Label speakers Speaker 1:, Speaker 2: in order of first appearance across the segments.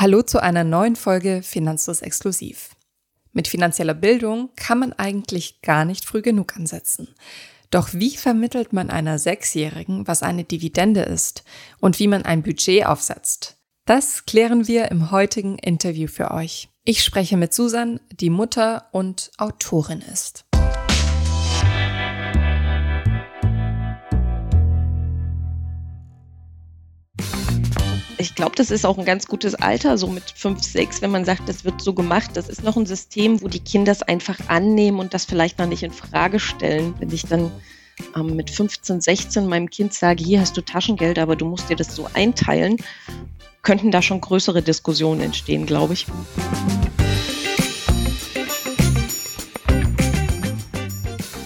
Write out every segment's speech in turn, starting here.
Speaker 1: Hallo zu einer neuen Folge Finanzlos Exklusiv. Mit finanzieller Bildung kann man eigentlich gar nicht früh genug ansetzen. Doch wie vermittelt man einer Sechsjährigen, was eine Dividende ist und wie man ein Budget aufsetzt? Das klären wir im heutigen Interview für euch. Ich spreche mit Susan, die Mutter und Autorin ist.
Speaker 2: Ich glaube, das ist auch ein ganz gutes Alter, so mit fünf, sechs, wenn man sagt, das wird so gemacht. Das ist noch ein System, wo die Kinder es einfach annehmen und das vielleicht noch nicht in Frage stellen. Wenn ich dann ähm, mit 15, 16 meinem Kind sage, hier hast du Taschengeld, aber du musst dir das so einteilen, könnten da schon größere Diskussionen entstehen, glaube ich.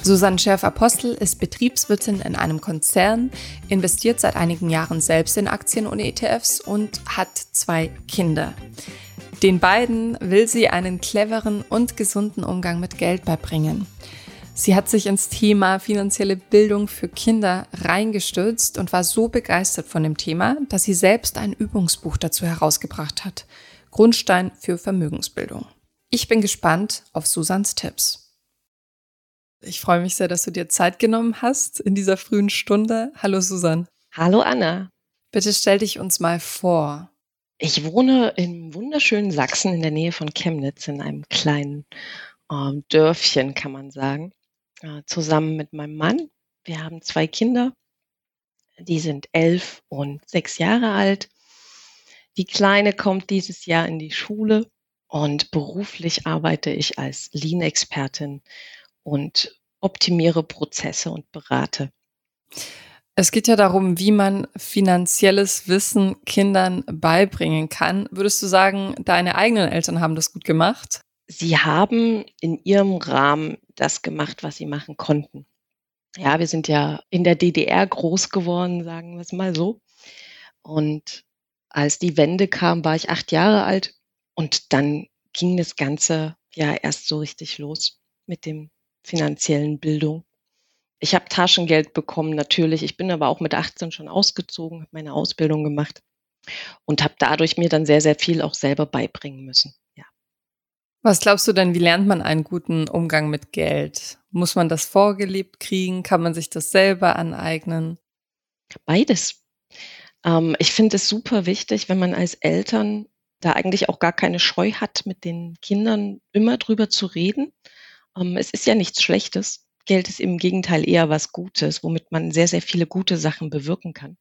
Speaker 1: Susanne Schärf-Apostel ist Betriebswirtin in einem Konzern, investiert seit einigen Jahren selbst in Aktien und ETFs und hat zwei Kinder. Den beiden will sie einen cleveren und gesunden Umgang mit Geld beibringen. Sie hat sich ins Thema finanzielle Bildung für Kinder reingestürzt und war so begeistert von dem Thema, dass sie selbst ein Übungsbuch dazu herausgebracht hat. Grundstein für Vermögensbildung. Ich bin gespannt auf Susans Tipps. Ich freue mich sehr, dass du dir Zeit genommen hast in dieser frühen Stunde. Hallo Susanne.
Speaker 2: Hallo Anna.
Speaker 1: Bitte stell dich uns mal vor.
Speaker 2: Ich wohne im wunderschönen Sachsen in der Nähe von Chemnitz in einem kleinen äh, Dörfchen, kann man sagen, äh, zusammen mit meinem Mann. Wir haben zwei Kinder, die sind elf und sechs Jahre alt. Die Kleine kommt dieses Jahr in die Schule und beruflich arbeite ich als Lean-Expertin und optimiere Prozesse und berate.
Speaker 1: Es geht ja darum, wie man finanzielles Wissen Kindern beibringen kann. Würdest du sagen, deine eigenen Eltern haben das gut gemacht?
Speaker 2: Sie haben in ihrem Rahmen das gemacht, was sie machen konnten. Ja, wir sind ja in der DDR groß geworden, sagen wir es mal so. Und als die Wende kam, war ich acht Jahre alt und dann ging das Ganze ja erst so richtig los mit dem finanziellen Bildung. Ich habe Taschengeld bekommen, natürlich. Ich bin aber auch mit 18 schon ausgezogen, habe meine Ausbildung gemacht und habe dadurch mir dann sehr, sehr viel auch selber beibringen müssen. Ja.
Speaker 1: Was glaubst du denn, wie lernt man einen guten Umgang mit Geld? Muss man das vorgelebt kriegen? Kann man sich das selber aneignen?
Speaker 2: Beides. Ähm, ich finde es super wichtig, wenn man als Eltern da eigentlich auch gar keine Scheu hat, mit den Kindern immer drüber zu reden es ist ja nichts Schlechtes. Geld ist im Gegenteil eher was Gutes, womit man sehr, sehr viele gute Sachen bewirken kann.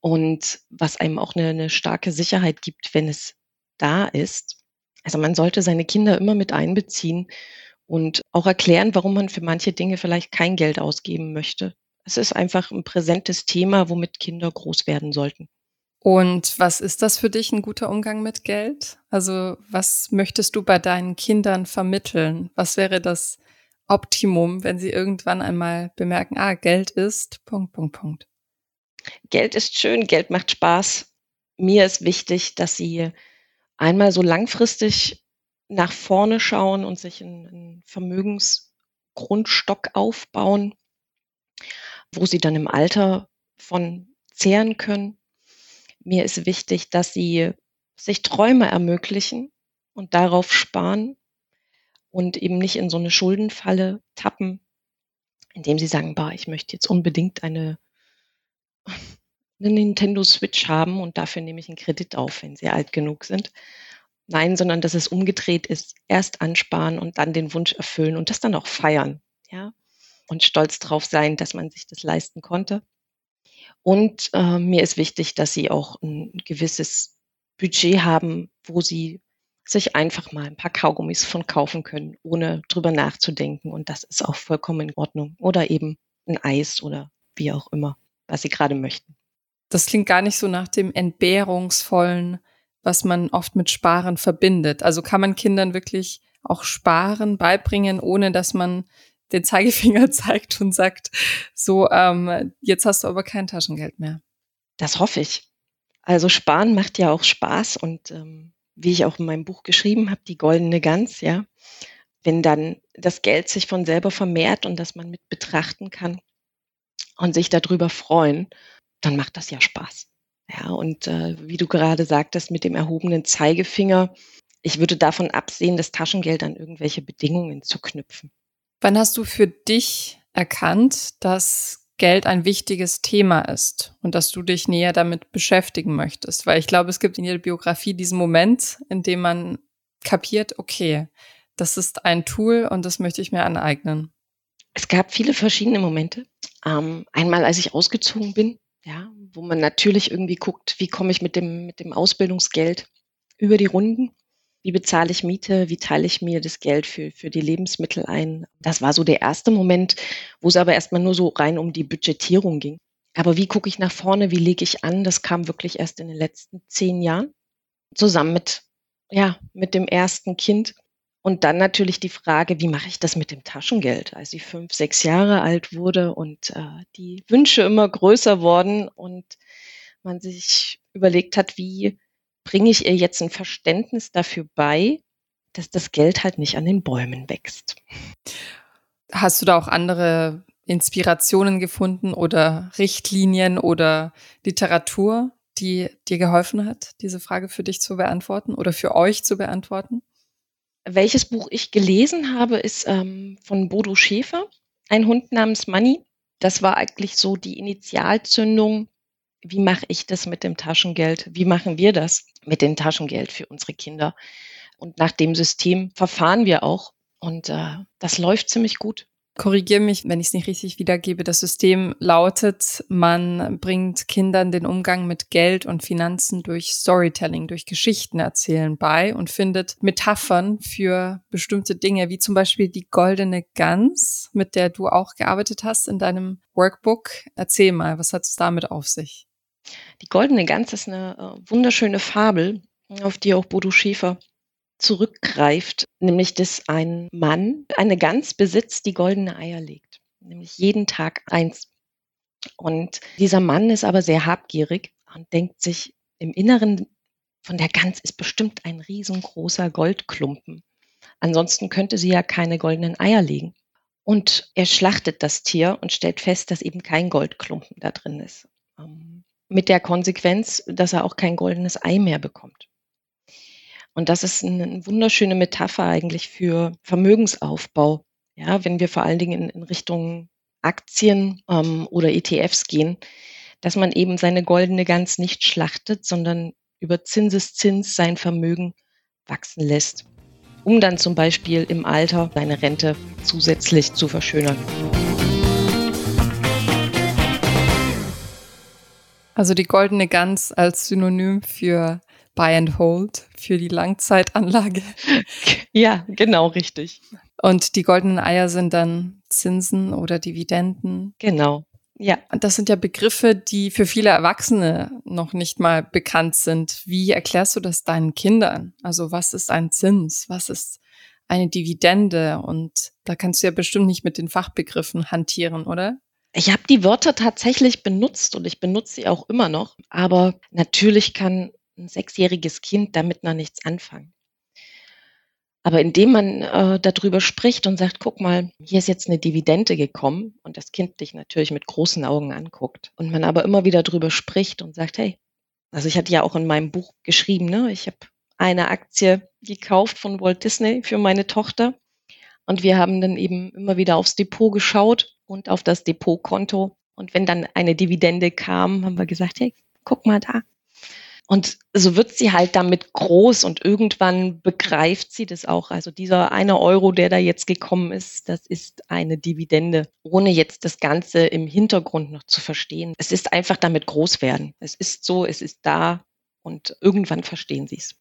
Speaker 2: Und was einem auch eine, eine starke Sicherheit gibt, wenn es da ist. Also man sollte seine Kinder immer mit einbeziehen und auch erklären, warum man für manche Dinge vielleicht kein Geld ausgeben möchte. Es ist einfach ein präsentes Thema, womit Kinder groß werden sollten.
Speaker 1: Und was ist das für dich ein guter Umgang mit Geld? Also was möchtest du bei deinen Kindern vermitteln? Was wäre das Optimum, wenn sie irgendwann einmal bemerken, ah, Geld ist, Punkt, Punkt, Punkt.
Speaker 2: Geld ist schön, Geld macht Spaß. Mir ist wichtig, dass sie einmal so langfristig nach vorne schauen und sich einen Vermögensgrundstock aufbauen, wo sie dann im Alter von zehren können mir ist wichtig, dass sie sich Träume ermöglichen und darauf sparen und eben nicht in so eine Schuldenfalle tappen, indem sie sagen, bah, ich möchte jetzt unbedingt eine, eine Nintendo Switch haben und dafür nehme ich einen Kredit auf, wenn sie alt genug sind. Nein, sondern dass es umgedreht ist, erst ansparen und dann den Wunsch erfüllen und das dann auch feiern, ja, und stolz drauf sein, dass man sich das leisten konnte. Und äh, mir ist wichtig, dass sie auch ein gewisses Budget haben, wo sie sich einfach mal ein paar Kaugummis von kaufen können, ohne drüber nachzudenken. Und das ist auch vollkommen in Ordnung. Oder eben ein Eis oder wie auch immer, was sie gerade möchten.
Speaker 1: Das klingt gar nicht so nach dem entbehrungsvollen, was man oft mit Sparen verbindet. Also kann man Kindern wirklich auch Sparen beibringen, ohne dass man den Zeigefinger zeigt und sagt, so, ähm, jetzt hast du aber kein Taschengeld mehr.
Speaker 2: Das hoffe ich. Also sparen macht ja auch Spaß und ähm, wie ich auch in meinem Buch geschrieben habe, die goldene Gans, ja, wenn dann das Geld sich von selber vermehrt und das man mit betrachten kann und sich darüber freuen, dann macht das ja Spaß. Ja, und äh, wie du gerade sagtest, mit dem erhobenen Zeigefinger, ich würde davon absehen, das Taschengeld an irgendwelche Bedingungen zu knüpfen.
Speaker 1: Wann hast du für dich erkannt, dass Geld ein wichtiges Thema ist und dass du dich näher damit beschäftigen möchtest? Weil ich glaube, es gibt in jeder Biografie diesen Moment, in dem man kapiert, okay, das ist ein Tool und das möchte ich mir aneignen.
Speaker 2: Es gab viele verschiedene Momente. Ähm, einmal, als ich ausgezogen bin, ja, wo man natürlich irgendwie guckt, wie komme ich mit dem, mit dem Ausbildungsgeld über die Runden? Wie bezahle ich Miete? Wie teile ich mir das Geld für, für die Lebensmittel ein? Das war so der erste Moment, wo es aber erstmal nur so rein um die Budgetierung ging. Aber wie gucke ich nach vorne? Wie lege ich an? Das kam wirklich erst in den letzten zehn Jahren zusammen mit, ja, mit dem ersten Kind. Und dann natürlich die Frage, wie mache ich das mit dem Taschengeld? Als sie fünf, sechs Jahre alt wurde und äh, die Wünsche immer größer wurden und man sich überlegt hat, wie bringe ich ihr jetzt ein Verständnis dafür bei, dass das Geld halt nicht an den Bäumen wächst.
Speaker 1: Hast du da auch andere Inspirationen gefunden oder Richtlinien oder Literatur, die dir geholfen hat, diese Frage für dich zu beantworten oder für euch zu beantworten?
Speaker 2: Welches Buch ich gelesen habe, ist ähm, von Bodo Schäfer, ein Hund namens Money. Das war eigentlich so die Initialzündung wie mache ich das mit dem Taschengeld? Wie machen wir das mit dem Taschengeld für unsere Kinder? Und nach dem System verfahren wir auch. Und äh, das läuft ziemlich gut.
Speaker 1: Korrigiere mich, wenn ich es nicht richtig wiedergebe. Das System lautet, man bringt Kindern den Umgang mit Geld und Finanzen durch Storytelling, durch Geschichten erzählen bei und findet Metaphern für bestimmte Dinge, wie zum Beispiel die goldene Gans, mit der du auch gearbeitet hast in deinem Workbook. Erzähl mal, was hat es damit auf sich?
Speaker 2: Die goldene Gans ist eine äh, wunderschöne Fabel, auf die auch Bodo Schäfer zurückgreift, nämlich dass ein Mann eine Gans besitzt, die goldene Eier legt, nämlich jeden Tag eins. Und dieser Mann ist aber sehr habgierig und denkt sich im Inneren von der Gans ist bestimmt ein riesengroßer Goldklumpen. Ansonsten könnte sie ja keine goldenen Eier legen. Und er schlachtet das Tier und stellt fest, dass eben kein Goldklumpen da drin ist. Ähm, mit der Konsequenz, dass er auch kein goldenes Ei mehr bekommt. Und das ist eine wunderschöne Metapher eigentlich für Vermögensaufbau. Ja, wenn wir vor allen Dingen in, Richtung Aktien ähm, oder ETFs gehen, dass man eben seine goldene Gans nicht schlachtet, sondern über Zinseszins sein Vermögen wachsen lässt, um dann zum Beispiel im Alter seine Rente zusätzlich zu verschönern.
Speaker 1: Also die goldene Gans als Synonym für Buy and Hold, für die Langzeitanlage.
Speaker 2: Ja, genau, richtig.
Speaker 1: Und die goldenen Eier sind dann Zinsen oder Dividenden.
Speaker 2: Genau. Ja.
Speaker 1: Das sind ja Begriffe, die für viele Erwachsene noch nicht mal bekannt sind. Wie erklärst du das deinen Kindern? Also was ist ein Zins? Was ist eine Dividende? Und da kannst du ja bestimmt nicht mit den Fachbegriffen hantieren, oder?
Speaker 2: Ich habe die Wörter tatsächlich benutzt und ich benutze sie auch immer noch, aber natürlich kann ein sechsjähriges Kind damit noch nichts anfangen. Aber indem man äh, darüber spricht und sagt, guck mal, hier ist jetzt eine Dividende gekommen und das Kind dich natürlich mit großen Augen anguckt und man aber immer wieder darüber spricht und sagt, hey, also ich hatte ja auch in meinem Buch geschrieben, ne, ich habe eine Aktie gekauft von Walt Disney für meine Tochter und wir haben dann eben immer wieder aufs Depot geschaut und auf das Depotkonto. Und wenn dann eine Dividende kam, haben wir gesagt, hey, guck mal da. Und so wird sie halt damit groß und irgendwann begreift sie das auch. Also dieser eine Euro, der da jetzt gekommen ist, das ist eine Dividende, ohne jetzt das Ganze im Hintergrund noch zu verstehen. Es ist einfach damit groß werden. Es ist so, es ist da und irgendwann verstehen sie es.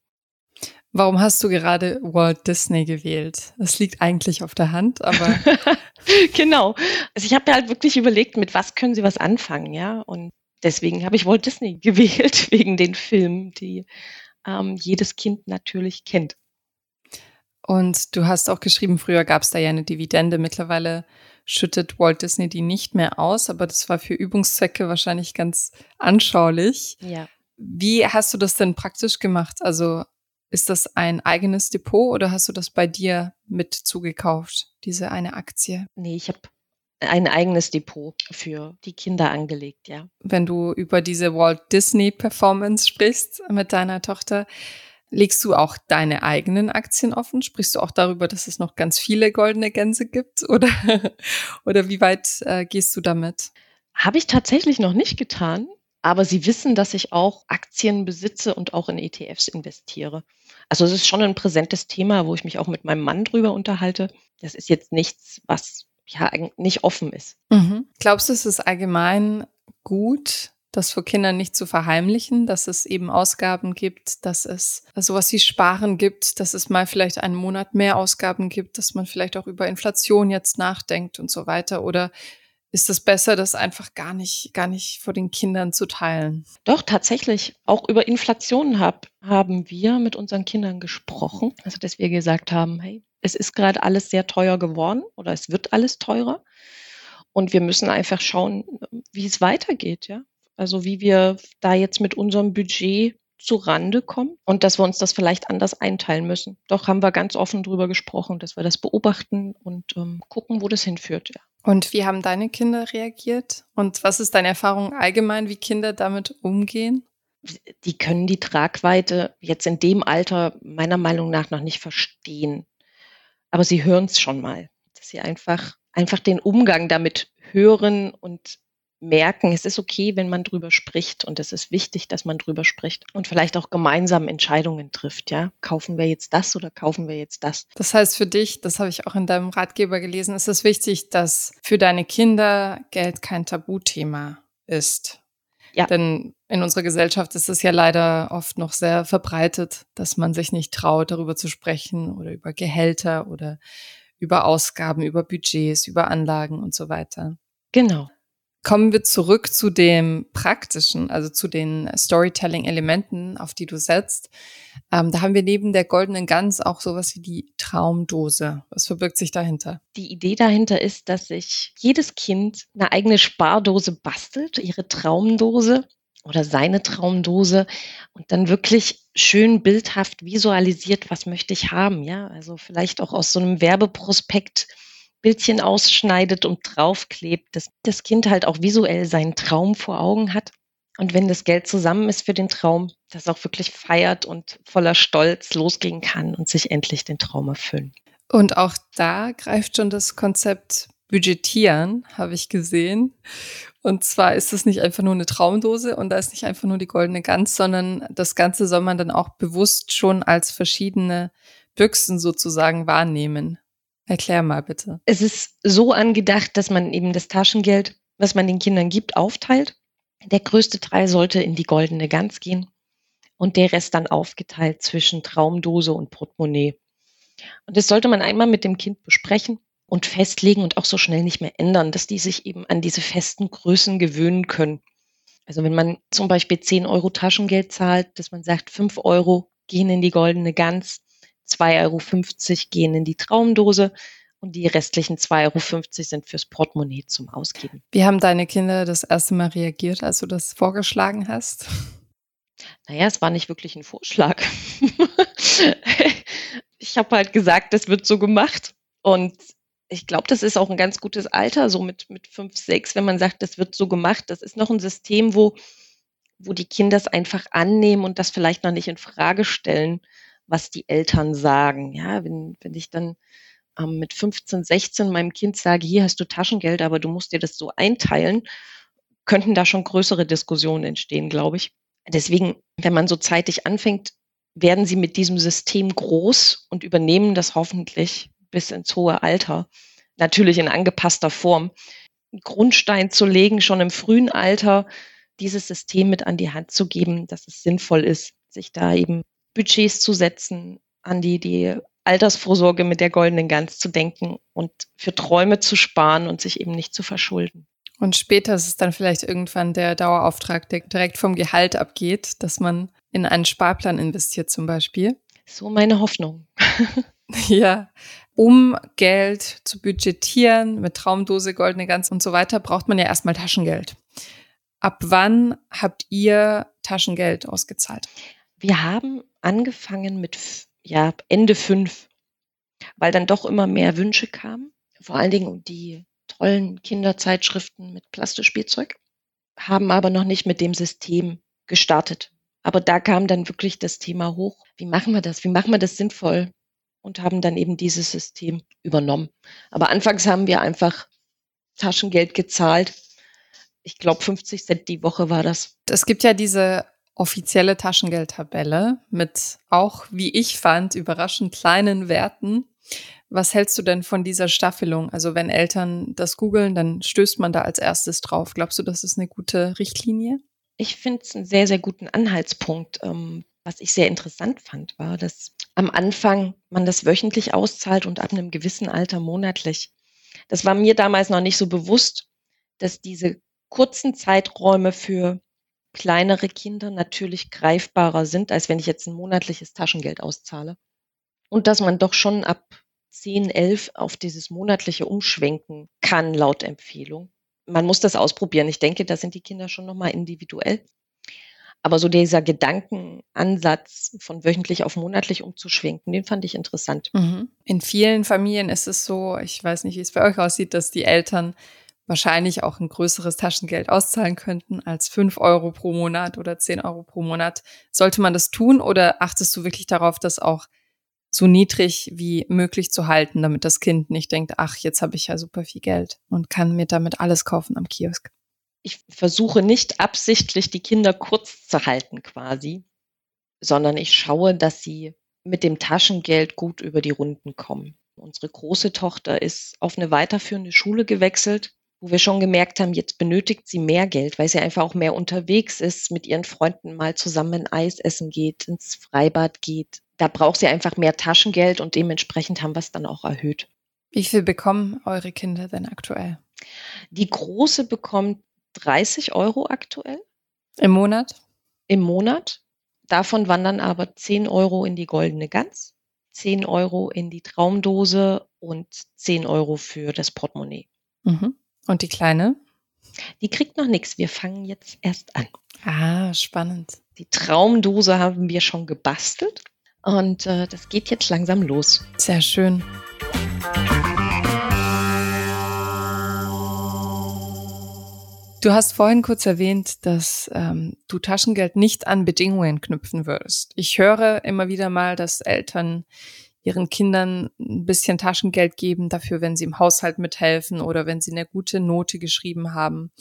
Speaker 1: Warum hast du gerade Walt Disney gewählt? Das liegt eigentlich auf der Hand, aber.
Speaker 2: genau. Also ich habe mir halt wirklich überlegt, mit was können sie was anfangen, ja. Und deswegen habe ich Walt Disney gewählt, wegen den Filmen, die ähm, jedes Kind natürlich kennt.
Speaker 1: Und du hast auch geschrieben, früher gab es da ja eine Dividende. Mittlerweile schüttet Walt Disney die nicht mehr aus, aber das war für Übungszwecke wahrscheinlich ganz anschaulich.
Speaker 2: Ja.
Speaker 1: Wie hast du das denn praktisch gemacht? Also ist das ein eigenes Depot oder hast du das bei dir mit zugekauft, diese eine Aktie?
Speaker 2: Nee, ich habe ein eigenes Depot für die Kinder angelegt, ja.
Speaker 1: Wenn du über diese Walt Disney Performance sprichst mit deiner Tochter, legst du auch deine eigenen Aktien offen? Sprichst du auch darüber, dass es noch ganz viele goldene Gänse gibt? Oder, oder wie weit äh, gehst du damit?
Speaker 2: Habe ich tatsächlich noch nicht getan, aber sie wissen, dass ich auch Aktien besitze und auch in ETFs investiere. Also es ist schon ein präsentes Thema, wo ich mich auch mit meinem Mann drüber unterhalte. Das ist jetzt nichts, was ja nicht offen ist.
Speaker 1: Mhm. Glaubst du, es ist allgemein gut, das vor Kindern nicht zu verheimlichen, dass es eben Ausgaben gibt, dass es sowas wie Sparen gibt, dass es mal vielleicht einen Monat mehr Ausgaben gibt, dass man vielleicht auch über Inflation jetzt nachdenkt und so weiter? Oder ist es besser, das einfach gar nicht, gar nicht vor den Kindern zu teilen?
Speaker 2: Doch, tatsächlich. Auch über Inflation hab, haben wir mit unseren Kindern gesprochen. Also, dass wir gesagt haben, hey, es ist gerade alles sehr teuer geworden oder es wird alles teurer. Und wir müssen einfach schauen, wie es weitergeht, ja. Also wie wir da jetzt mit unserem Budget zu Rande kommen und dass wir uns das vielleicht anders einteilen müssen. Doch haben wir ganz offen drüber gesprochen, dass wir das beobachten und ähm, gucken, wo das hinführt, ja.
Speaker 1: Und wie haben deine Kinder reagiert? Und was ist deine Erfahrung allgemein, wie Kinder damit umgehen?
Speaker 2: Die können die Tragweite jetzt in dem Alter meiner Meinung nach noch nicht verstehen. Aber sie hören es schon mal, dass sie einfach, einfach den Umgang damit hören und merken, es ist okay, wenn man drüber spricht und es ist wichtig, dass man drüber spricht und vielleicht auch gemeinsam Entscheidungen trifft, ja. Kaufen wir jetzt das oder kaufen wir jetzt das?
Speaker 1: Das heißt für dich, das habe ich auch in deinem Ratgeber gelesen, ist es wichtig, dass für deine Kinder Geld kein Tabuthema ist. Ja. Denn in unserer Gesellschaft ist es ja leider oft noch sehr verbreitet, dass man sich nicht traut, darüber zu sprechen oder über Gehälter oder über Ausgaben, über Budgets, über Anlagen und so weiter.
Speaker 2: Genau.
Speaker 1: Kommen wir zurück zu dem praktischen, also zu den Storytelling-Elementen, auf die du setzt. Ähm, da haben wir neben der goldenen Gans auch sowas wie die Traumdose. Was verbirgt sich dahinter?
Speaker 2: Die Idee dahinter ist, dass sich jedes Kind eine eigene Spardose bastelt, ihre Traumdose oder seine Traumdose und dann wirklich schön bildhaft visualisiert, was möchte ich haben, ja? Also vielleicht auch aus so einem Werbeprospekt Bildchen ausschneidet und draufklebt, dass das Kind halt auch visuell seinen Traum vor Augen hat. Und wenn das Geld zusammen ist für den Traum, das auch wirklich feiert und voller Stolz losgehen kann und sich endlich den Traum erfüllen.
Speaker 1: Und auch da greift schon das Konzept Budgetieren, habe ich gesehen. Und zwar ist es nicht einfach nur eine Traumdose und da ist nicht einfach nur die goldene Gans, sondern das Ganze soll man dann auch bewusst schon als verschiedene Büchsen sozusagen wahrnehmen. Erklär mal bitte.
Speaker 2: Es ist so angedacht, dass man eben das Taschengeld, was man den Kindern gibt, aufteilt. Der größte Teil sollte in die goldene Gans gehen und der Rest dann aufgeteilt zwischen Traumdose und Portemonnaie. Und das sollte man einmal mit dem Kind besprechen und festlegen und auch so schnell nicht mehr ändern, dass die sich eben an diese festen Größen gewöhnen können. Also wenn man zum Beispiel 10 Euro Taschengeld zahlt, dass man sagt, 5 Euro gehen in die goldene Gans, 2,50 Euro gehen in die Traumdose und die restlichen 2,50 Euro sind fürs Portemonnaie zum Ausgeben.
Speaker 1: Wie haben deine Kinder das erste Mal reagiert, als du das vorgeschlagen hast?
Speaker 2: Naja, es war nicht wirklich ein Vorschlag. ich habe halt gesagt, das wird so gemacht. Und ich glaube, das ist auch ein ganz gutes Alter, so mit, mit fünf, sechs, wenn man sagt, das wird so gemacht. Das ist noch ein System, wo, wo die Kinder es einfach annehmen und das vielleicht noch nicht in Frage stellen was die Eltern sagen. Ja, wenn, wenn ich dann ähm, mit 15, 16 meinem Kind sage, hier hast du Taschengeld, aber du musst dir das so einteilen, könnten da schon größere Diskussionen entstehen, glaube ich. Deswegen, wenn man so zeitig anfängt, werden sie mit diesem System groß und übernehmen das hoffentlich bis ins hohe Alter. Natürlich in angepasster Form. Grundstein zu legen, schon im frühen Alter, dieses System mit an die Hand zu geben, dass es sinnvoll ist, sich da eben Budgets zu setzen, an die, die Altersvorsorge mit der goldenen Gans zu denken und für Träume zu sparen und sich eben nicht zu verschulden.
Speaker 1: Und später ist es dann vielleicht irgendwann der Dauerauftrag, der direkt vom Gehalt abgeht, dass man in einen Sparplan investiert zum Beispiel.
Speaker 2: So meine Hoffnung.
Speaker 1: ja, um Geld zu budgetieren mit Traumdose, goldene Gans und so weiter, braucht man ja erstmal Taschengeld. Ab wann habt ihr Taschengeld ausgezahlt?
Speaker 2: Wir haben angefangen mit ja, Ende fünf, weil dann doch immer mehr Wünsche kamen. Vor allen Dingen die tollen Kinderzeitschriften mit Plastikspielzeug, haben aber noch nicht mit dem System gestartet. Aber da kam dann wirklich das Thema hoch. Wie machen wir das? Wie machen wir das sinnvoll? Und haben dann eben dieses System übernommen. Aber anfangs haben wir einfach Taschengeld gezahlt. Ich glaube, 50 Cent die Woche war das.
Speaker 1: Es gibt ja diese offizielle Taschengeldtabelle mit auch, wie ich fand, überraschend kleinen Werten. Was hältst du denn von dieser Staffelung? Also wenn Eltern das googeln, dann stößt man da als erstes drauf. Glaubst du, das ist eine gute Richtlinie?
Speaker 2: Ich finde es einen sehr, sehr guten Anhaltspunkt. Ähm, was ich sehr interessant fand, war, dass am Anfang man das wöchentlich auszahlt und ab einem gewissen Alter monatlich. Das war mir damals noch nicht so bewusst, dass diese kurzen Zeiträume für kleinere Kinder natürlich greifbarer sind, als wenn ich jetzt ein monatliches Taschengeld auszahle. Und dass man doch schon ab 10, 11 auf dieses monatliche umschwenken kann, laut Empfehlung. Man muss das ausprobieren. Ich denke, da sind die Kinder schon nochmal individuell. Aber so dieser Gedankenansatz von wöchentlich auf monatlich umzuschwenken, den fand ich interessant.
Speaker 1: Mhm. In vielen Familien ist es so, ich weiß nicht, wie es bei euch aussieht, dass die Eltern wahrscheinlich auch ein größeres Taschengeld auszahlen könnten als fünf Euro pro Monat oder zehn Euro pro Monat. Sollte man das tun oder achtest du wirklich darauf, dass auch so niedrig wie möglich zu halten, damit das Kind nicht denkt, ach, jetzt habe ich ja super viel Geld und kann mir damit alles kaufen am Kiosk.
Speaker 2: Ich versuche nicht absichtlich die Kinder kurz zu halten quasi, sondern ich schaue, dass sie mit dem Taschengeld gut über die Runden kommen. Unsere große Tochter ist auf eine weiterführende Schule gewechselt, wo wir schon gemerkt haben, jetzt benötigt sie mehr Geld, weil sie einfach auch mehr unterwegs ist, mit ihren Freunden mal zusammen Eis essen geht, ins Freibad geht, da braucht sie einfach mehr Taschengeld und dementsprechend haben wir es dann auch erhöht.
Speaker 1: Wie viel bekommen eure Kinder denn aktuell?
Speaker 2: Die große bekommt 30 Euro aktuell.
Speaker 1: Im Monat?
Speaker 2: Im Monat. Davon wandern aber 10 Euro in die goldene Gans, 10 Euro in die Traumdose und 10 Euro für das Portemonnaie.
Speaker 1: Mhm. Und die Kleine?
Speaker 2: Die kriegt noch nichts. Wir fangen jetzt erst an.
Speaker 1: Ah, spannend.
Speaker 2: Die Traumdose haben wir schon gebastelt. Und äh, das geht jetzt langsam los.
Speaker 1: Sehr schön. Du hast vorhin kurz erwähnt, dass ähm, du Taschengeld nicht an Bedingungen knüpfen würdest. Ich höre immer wieder mal, dass Eltern ihren Kindern ein bisschen Taschengeld geben dafür, wenn sie im Haushalt mithelfen oder wenn sie eine gute Note geschrieben haben.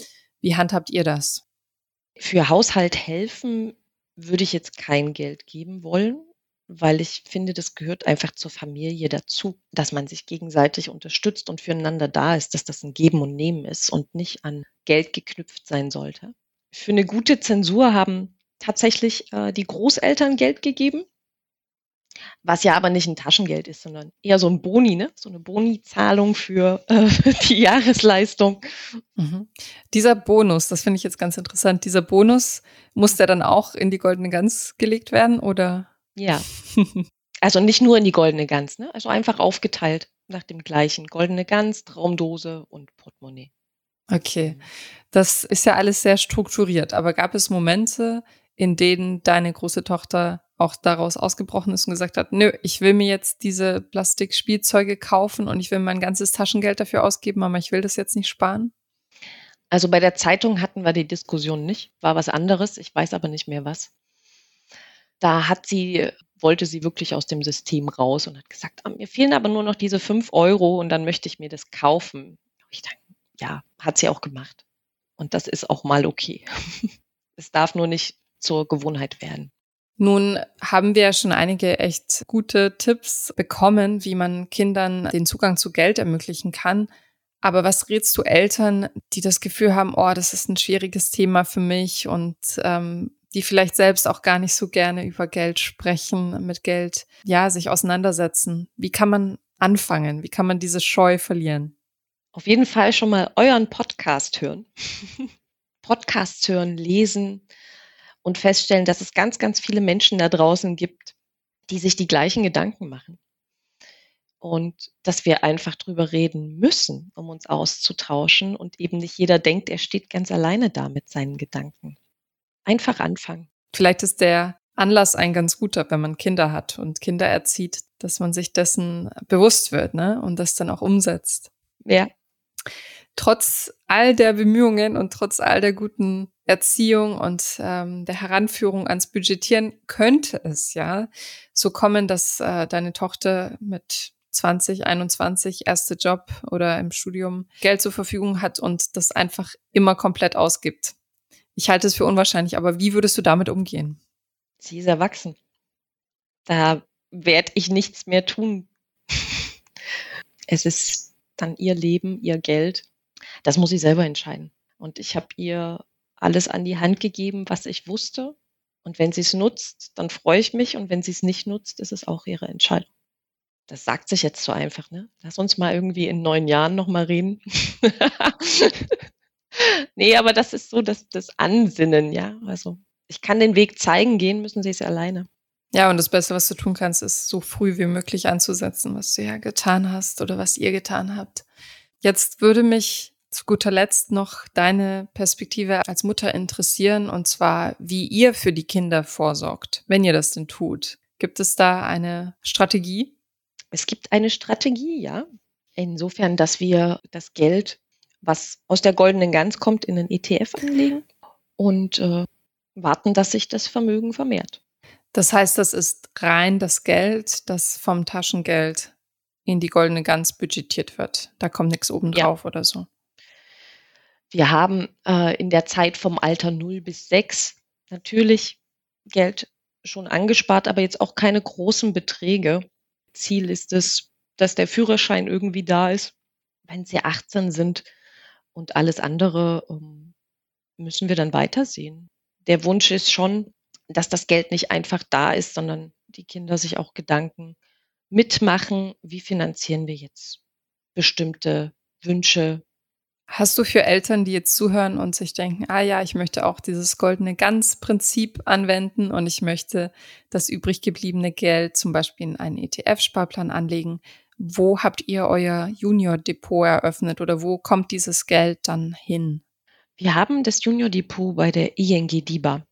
Speaker 1: Wie handhabt ihr das?
Speaker 2: Für Haushalt helfen würde ich jetzt kein Geld geben wollen weil ich finde, das gehört einfach zur Familie dazu, dass man sich gegenseitig unterstützt und füreinander da ist, dass das ein Geben und Nehmen ist und nicht an Geld geknüpft sein sollte. Für eine gute Zensur haben tatsächlich äh, die Großeltern Geld gegeben, was ja aber nicht ein Taschengeld ist, sondern eher so ein Boni, ne? so eine Boni-Zahlung für äh, die Jahresleistung.
Speaker 1: Mhm. Dieser Bonus, das finde ich jetzt ganz interessant, dieser Bonus, muss der dann auch in die goldene Gans gelegt werden oder?
Speaker 2: Ja. Also nicht nur in die goldene Gans, ne? Also einfach aufgeteilt nach dem gleichen. Goldene Gans, Traumdose und Portemonnaie.
Speaker 1: Okay. Das ist ja alles sehr strukturiert, aber gab es Momente, in denen deine große Tochter auch daraus ausgebrochen ist und gesagt hat, nö, ich will mir jetzt diese Plastikspielzeuge kaufen und ich will mein ganzes Taschengeld dafür ausgeben, aber ich will das jetzt nicht sparen?
Speaker 2: Also bei der Zeitung hatten wir die Diskussion nicht, war was anderes, ich weiß aber nicht mehr was. Da hat sie, wollte sie wirklich aus dem System raus und hat gesagt, ah, mir fehlen aber nur noch diese fünf Euro und dann möchte ich mir das kaufen. Ich dachte, ja, hat sie auch gemacht. Und das ist auch mal okay. es darf nur nicht zur Gewohnheit werden.
Speaker 1: Nun haben wir schon einige echt gute Tipps bekommen, wie man Kindern den Zugang zu Geld ermöglichen kann. Aber was rätst du Eltern, die das Gefühl haben, oh, das ist ein schwieriges Thema für mich und ähm, die vielleicht selbst auch gar nicht so gerne über Geld sprechen, mit Geld, ja, sich auseinandersetzen. Wie kann man anfangen? Wie kann man diese Scheu verlieren?
Speaker 2: Auf jeden Fall schon mal euren Podcast hören. Podcast hören, lesen und feststellen, dass es ganz, ganz viele Menschen da draußen gibt, die sich die gleichen Gedanken machen. Und dass wir einfach drüber reden müssen, um uns auszutauschen und eben nicht jeder denkt, er steht ganz alleine da mit seinen Gedanken. Einfach anfangen.
Speaker 1: Vielleicht ist der Anlass ein ganz guter, wenn man Kinder hat und Kinder erzieht, dass man sich dessen bewusst wird, ne? Und das dann auch umsetzt.
Speaker 2: Ja.
Speaker 1: Trotz all der Bemühungen und trotz all der guten Erziehung und ähm, der Heranführung ans Budgetieren könnte es ja so kommen, dass äh, deine Tochter mit 20, 21 erste Job oder im Studium Geld zur Verfügung hat und das einfach immer komplett ausgibt. Ich halte es für unwahrscheinlich, aber wie würdest du damit umgehen?
Speaker 2: Sie ist erwachsen. Da werde ich nichts mehr tun. es ist dann ihr Leben, ihr Geld. Das muss sie selber entscheiden. Und ich habe ihr alles an die Hand gegeben, was ich wusste. Und wenn sie es nutzt, dann freue ich mich. Und wenn sie es nicht nutzt, ist es auch ihre Entscheidung. Das sagt sich jetzt so einfach, ne? Lass uns mal irgendwie in neun Jahren nochmal reden. nee, aber das ist so das, das Ansinnen, ja. Also ich kann den Weg zeigen, gehen müssen sie es alleine.
Speaker 1: Ja, und das Beste, was du tun kannst, ist so früh wie möglich anzusetzen, was du ja getan hast oder was ihr getan habt. Jetzt würde mich zu guter Letzt noch deine Perspektive als Mutter interessieren, und zwar, wie ihr für die Kinder vorsorgt, wenn ihr das denn tut. Gibt es da eine Strategie?
Speaker 2: Es gibt eine Strategie, ja. Insofern, dass wir das Geld, was aus der goldenen Gans kommt, in den ETF anlegen und äh, warten, dass sich das Vermögen vermehrt.
Speaker 1: Das heißt, das ist rein das Geld, das vom Taschengeld in die goldene Gans budgetiert wird. Da kommt nichts obendrauf ja. oder so.
Speaker 2: Wir haben äh, in der Zeit vom Alter 0 bis 6 natürlich Geld schon angespart, aber jetzt auch keine großen Beträge. Ziel ist es, dass der Führerschein irgendwie da ist, wenn sie 18 sind und alles andere ähm, müssen wir dann weitersehen. Der Wunsch ist schon, dass das Geld nicht einfach da ist, sondern die Kinder sich auch Gedanken mitmachen, wie finanzieren wir jetzt bestimmte Wünsche.
Speaker 1: Hast du für Eltern, die jetzt zuhören und sich denken, ah ja, ich möchte auch dieses goldene Ganz-Prinzip anwenden und ich möchte das übrig gebliebene Geld zum Beispiel in einen ETF-Sparplan anlegen, wo habt ihr euer Junior-Depot eröffnet oder wo kommt dieses Geld dann hin?
Speaker 2: Wir haben das Junior-Depot bei der ING DIBA.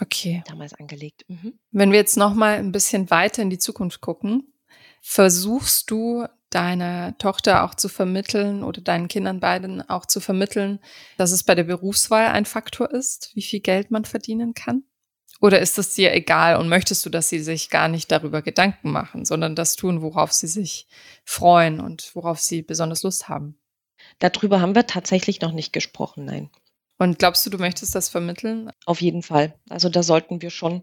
Speaker 1: Okay.
Speaker 2: Damals angelegt. Mhm.
Speaker 1: Wenn wir jetzt noch mal ein bisschen weiter in die Zukunft gucken, versuchst du deiner Tochter auch zu vermitteln oder deinen Kindern beiden auch zu vermitteln, dass es bei der Berufswahl ein Faktor ist, wie viel Geld man verdienen kann? Oder ist es dir egal und möchtest du, dass sie sich gar nicht darüber Gedanken machen, sondern das tun, worauf sie sich freuen und worauf sie besonders Lust haben?
Speaker 2: Darüber haben wir tatsächlich noch nicht gesprochen, nein.
Speaker 1: Und glaubst du, du möchtest das vermitteln?
Speaker 2: Auf jeden Fall. Also da sollten wir schon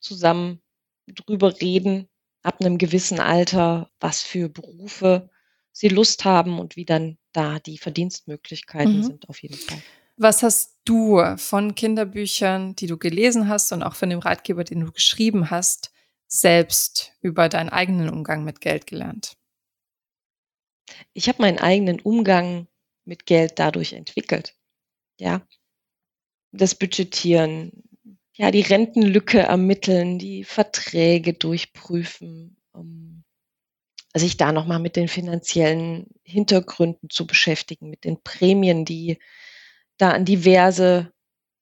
Speaker 2: zusammen drüber reden, ab einem gewissen Alter, was für Berufe sie Lust haben und wie dann da die Verdienstmöglichkeiten mhm. sind, auf jeden Fall.
Speaker 1: Was hast du von Kinderbüchern, die du gelesen hast und auch von dem Ratgeber, den du geschrieben hast, selbst über deinen eigenen Umgang mit Geld gelernt?
Speaker 2: Ich habe meinen eigenen Umgang mit Geld dadurch entwickelt ja, das Budgetieren, ja, die Rentenlücke ermitteln, die Verträge durchprüfen, um sich da nochmal mit den finanziellen Hintergründen zu beschäftigen, mit den Prämien, die da an diverse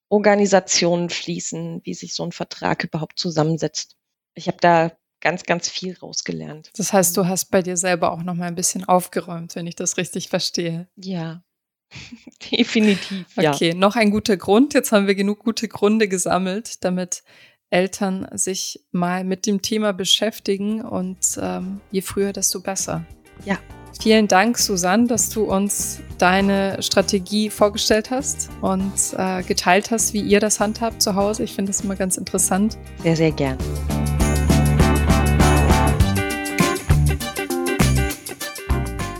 Speaker 2: Organisationen fließen, wie sich so ein Vertrag überhaupt zusammensetzt. Ich habe da ganz, ganz viel rausgelernt.
Speaker 1: Das heißt, du hast bei dir selber auch noch mal ein bisschen aufgeräumt, wenn ich das richtig verstehe.
Speaker 2: Ja, Definitiv. Ja.
Speaker 1: Okay, noch ein guter Grund. Jetzt haben wir genug gute Gründe gesammelt, damit Eltern sich mal mit dem Thema beschäftigen und ähm, je früher, desto besser.
Speaker 2: Ja.
Speaker 1: Vielen Dank, Susanne, dass du uns deine Strategie vorgestellt hast und äh, geteilt hast, wie ihr das handhabt zu Hause. Ich finde das immer ganz interessant.
Speaker 2: Sehr, sehr gern.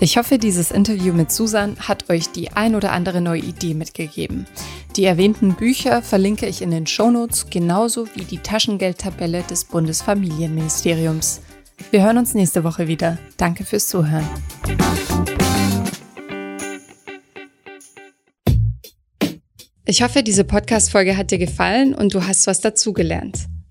Speaker 1: Ich hoffe, dieses Interview mit Susan hat euch die ein oder andere neue Idee mitgegeben. Die erwähnten Bücher verlinke ich in den Shownotes, genauso wie die Taschengeldtabelle des Bundesfamilienministeriums. Wir hören uns nächste Woche wieder. Danke fürs Zuhören. Ich hoffe, diese Podcast-Folge hat dir gefallen und du hast was dazugelernt.